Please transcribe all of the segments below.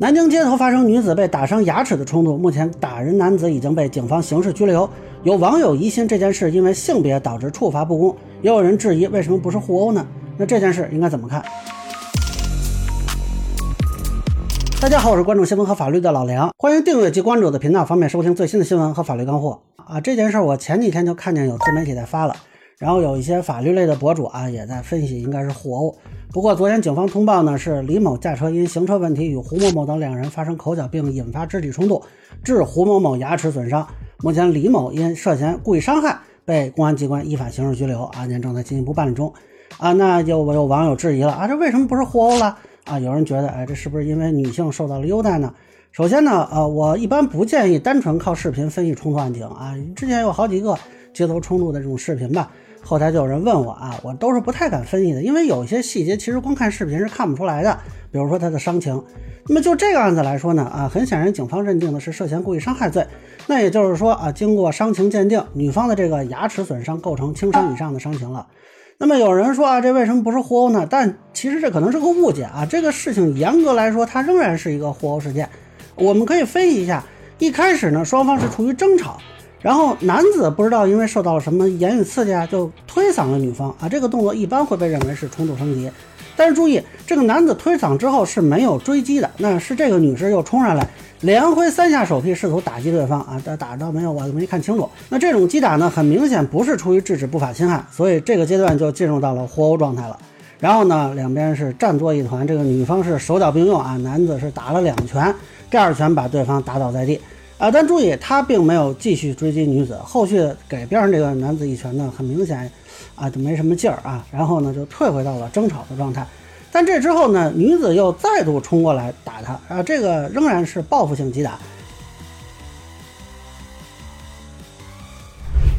南京街头发生女子被打伤牙齿的冲突，目前打人男子已经被警方刑事拘留。有网友疑心这件事因为性别导致处罚不公，也有人质疑为什么不是互殴呢？那这件事应该怎么看？大家好，我是关注新闻和法律的老梁，欢迎订阅及关注我的频道，方便收听最新的新闻和法律干货啊！这件事我前几天就看见有自媒体在发了，然后有一些法律类的博主啊也在分析，应该是互殴。不过昨天警方通报呢，是李某驾车因行车问题与胡某某等两人发生口角，并引发肢体冲突，致胡某某牙齿损伤。目前李某因涉嫌故意伤害被公安机关依法刑事拘留，案件正在进一步办理中。啊，那就有网友质疑了啊，这为什么不是互殴了？啊，有人觉得，哎，这是不是因为女性受到了优待呢？首先呢，呃，我一般不建议单纯靠视频分析冲突案情啊。之前有好几个街头冲突的这种视频吧，后台就有人问我啊，我都是不太敢分析的，因为有一些细节其实光看视频是看不出来的，比如说他的伤情。那么就这个案子来说呢，啊，很显然警方认定的是涉嫌故意伤害罪，那也就是说啊，经过伤情鉴定，女方的这个牙齿损伤构成轻伤以上的伤情了。那么有人说啊，这为什么不是互殴呢？但其实这可能是个误解啊。这个事情严格来说，它仍然是一个互殴事件。我们可以分析一下，一开始呢，双方是处于争吵，然后男子不知道因为受到了什么言语刺激啊，就推搡了女方啊。这个动作一般会被认为是冲突升级。但是注意，这个男子推搡之后是没有追击的，那是这个女士又冲上来。连挥三下手臂，试图打击对方啊！但打到没有？我没看清楚。那这种击打呢，很明显不是出于制止不法侵害，所以这个阶段就进入到了互殴状态了。然后呢，两边是战作一团，这个女方是手脚并用啊，男子是打了两拳，第二拳把对方打倒在地啊。但注意，他并没有继续追击女子，后续给边上这个男子一拳呢，很明显啊，就没什么劲儿啊。然后呢，就退回到了争吵的状态。但这之后呢，女子又再度冲过来打他啊，这个仍然是报复性击打。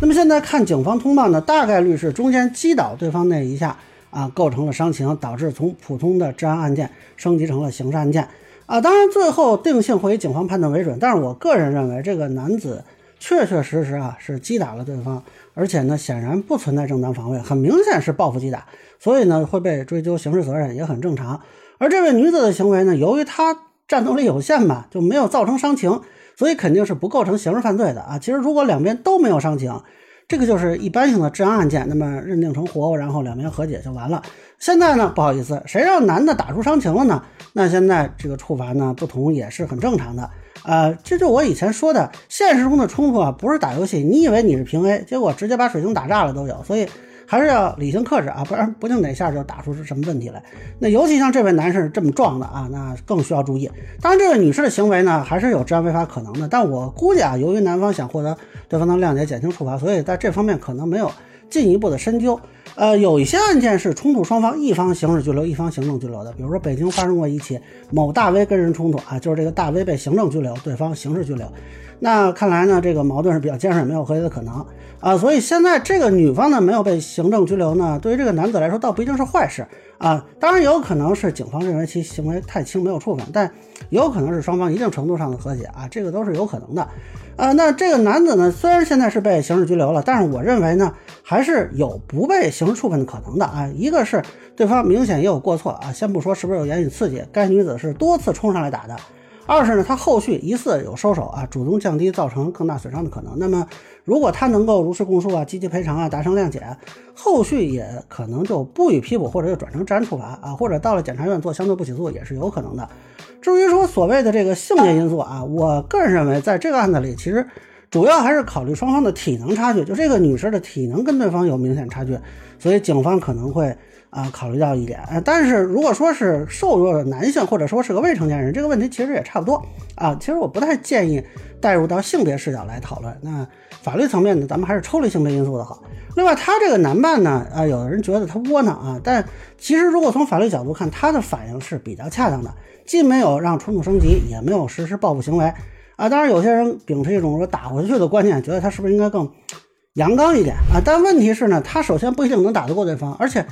那么现在看警方通报呢，大概率是中间击倒对方那一下啊，构成了伤情，导致从普通的治安案件升级成了刑事案件啊。当然最后定性会以警方判断为准，但是我个人认为这个男子确确实实啊是击打了对方，而且呢显然不存在正当防卫，很明显是报复击打。所以呢，会被追究刑事责任也很正常。而这位女子的行为呢，由于她战斗力有限嘛，就没有造成伤情，所以肯定是不构成刑事犯罪的啊。其实如果两边都没有伤情，这个就是一般性的治安案件，那么认定成活，然后两边和解就完了。现在呢，不好意思，谁让男的打出伤情了呢？那现在这个处罚呢不同也是很正常的。呃，这就我以前说的，现实中的冲突啊，不是打游戏，你以为你是平 A，结果直接把水晶打炸了都有，所以。还是要理性克制啊，不然不定哪下就打出是什么问题来。那尤其像这位男士这么壮的啊，那更需要注意。当然，这位女士的行为呢，还是有治安违法可能的。但我估计啊，由于男方想获得对方的谅解，减轻处罚，所以在这方面可能没有进一步的深究。呃，有一些案件是冲突双方一方刑事拘留，一方行政拘留的。比如说北京发生过一起某大 V 跟人冲突啊，就是这个大 V 被行政拘留，对方刑事拘留。那看来呢，这个矛盾是比较尖锐，没有和解的可能啊。所以现在这个女方呢没有被行政拘留呢，对于这个男子来说倒不一定是坏事啊。当然有可能是警方认为其行为太轻没有处分，但也有可能是双方一定程度上的和解啊，这个都是有可能的啊。那这个男子呢，虽然现在是被刑事拘留了，但是我认为呢，还是有不被刑事处分的可能的啊。一个是对方明显也有过错啊，先不说是不是有言语刺激，该女子是多次冲上来打的。二是呢，他后续疑似有收手啊，主动降低造成更大损伤的可能。那么，如果他能够如实供述啊，积极赔偿啊，达成谅解，后续也可能就不予批捕，或者就转成治安处罚啊，或者到了检察院做相对不起诉也是有可能的。至于说所谓的这个性别因素啊，我个人认为，在这个案子里，其实主要还是考虑双方的体能差距，就这个女生的体能跟对方有明显差距，所以警方可能会。啊，考虑到一点，呃，但是如果说是瘦弱的男性，或者说是个未成年人，这个问题其实也差不多啊。其实我不太建议带入到性别视角来讨论。那法律层面呢，咱们还是抽离性别因素的好。另外，他这个男伴呢，啊，有的人觉得他窝囊啊，但其实如果从法律角度看，他的反应是比较恰当的，既没有让冲突升级，也没有实施报复行为啊。当然，有些人秉持一种说打回去的观念，觉得他是不是应该更阳刚一点啊？但问题是呢，他首先不一定能打得过对方，而且。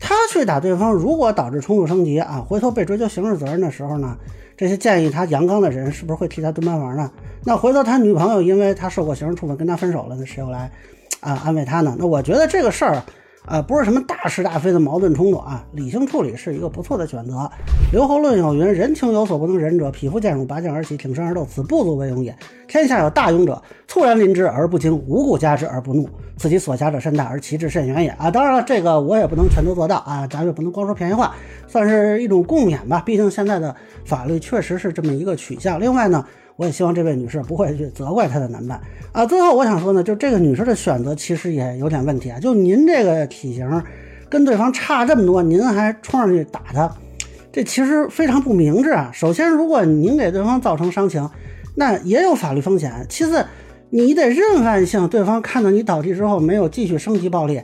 他去打对方，如果导致冲突升级啊，回头被追究刑事责任的时候呢，这些建议他阳刚的人是不是会替他蹲班房呢？那回头他女朋友因为他受过刑事处分跟他分手了，那谁又来啊安慰他呢？那我觉得这个事儿呃，不是什么大是大非的矛盾冲突啊，理性处理是一个不错的选择。刘侯论有云：“人情有所不能忍者，匹夫见辱，拔剑而起，挺身而斗，此不足为勇也。天下有大勇者，猝然临之而不惊，无故加之而不怒，此其所辖者甚大而其志甚远也。”啊，当然了，这个我也不能全都做到啊，咱也不能光说便宜话，算是一种共勉吧。毕竟现在的法律确实是这么一个取向。另外呢。我也希望这位女士不会去责怪她的男伴啊。最后我想说呢，就这个女士的选择其实也有点问题啊。就您这个体型跟对方差这么多，您还冲上去打他，这其实非常不明智啊。首先，如果您给对方造成伤情，那也有法律风险。其次，你得认案性，对方看到你倒地之后没有继续升级暴力，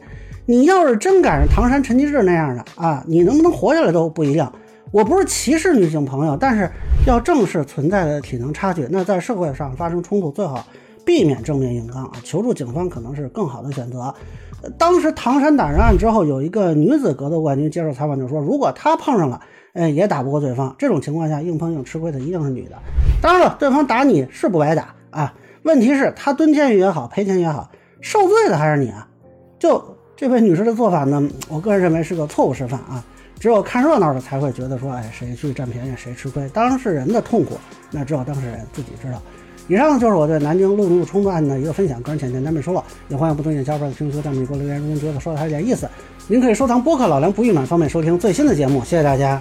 你要是真赶上唐山陈其志那样的啊，你能不能活下来都不一定。我不是歧视女性朋友，但是要正视存在的体能差距。那在社会上发生冲突，最好避免正面硬刚啊，求助警方可能是更好的选择。当时唐山打人案之后，有一个女子格斗冠军接受采访就说，如果她碰上了，哎，也打不过对方。这种情况下，硬碰硬吃亏的一定是女的。当然了，对方打你是不白打啊，问题是她蹲监狱也好，赔钱也好，受罪的还是你啊。就这位女士的做法呢，我个人认为是个错误示范啊。只有看热闹的才会觉得说，哎，谁去占便宜谁吃亏。当事人的痛苦，那只有当事人自己知道。以上就是我对南京路怒冲突案的一个分享，个人浅见，咱没说了。也欢迎不同意见小伙伴在评论区弹幕给我留言，如果您觉得说的还有点意思，您可以收藏播客老梁不遇暖，方便收听最新的节目。谢谢大家。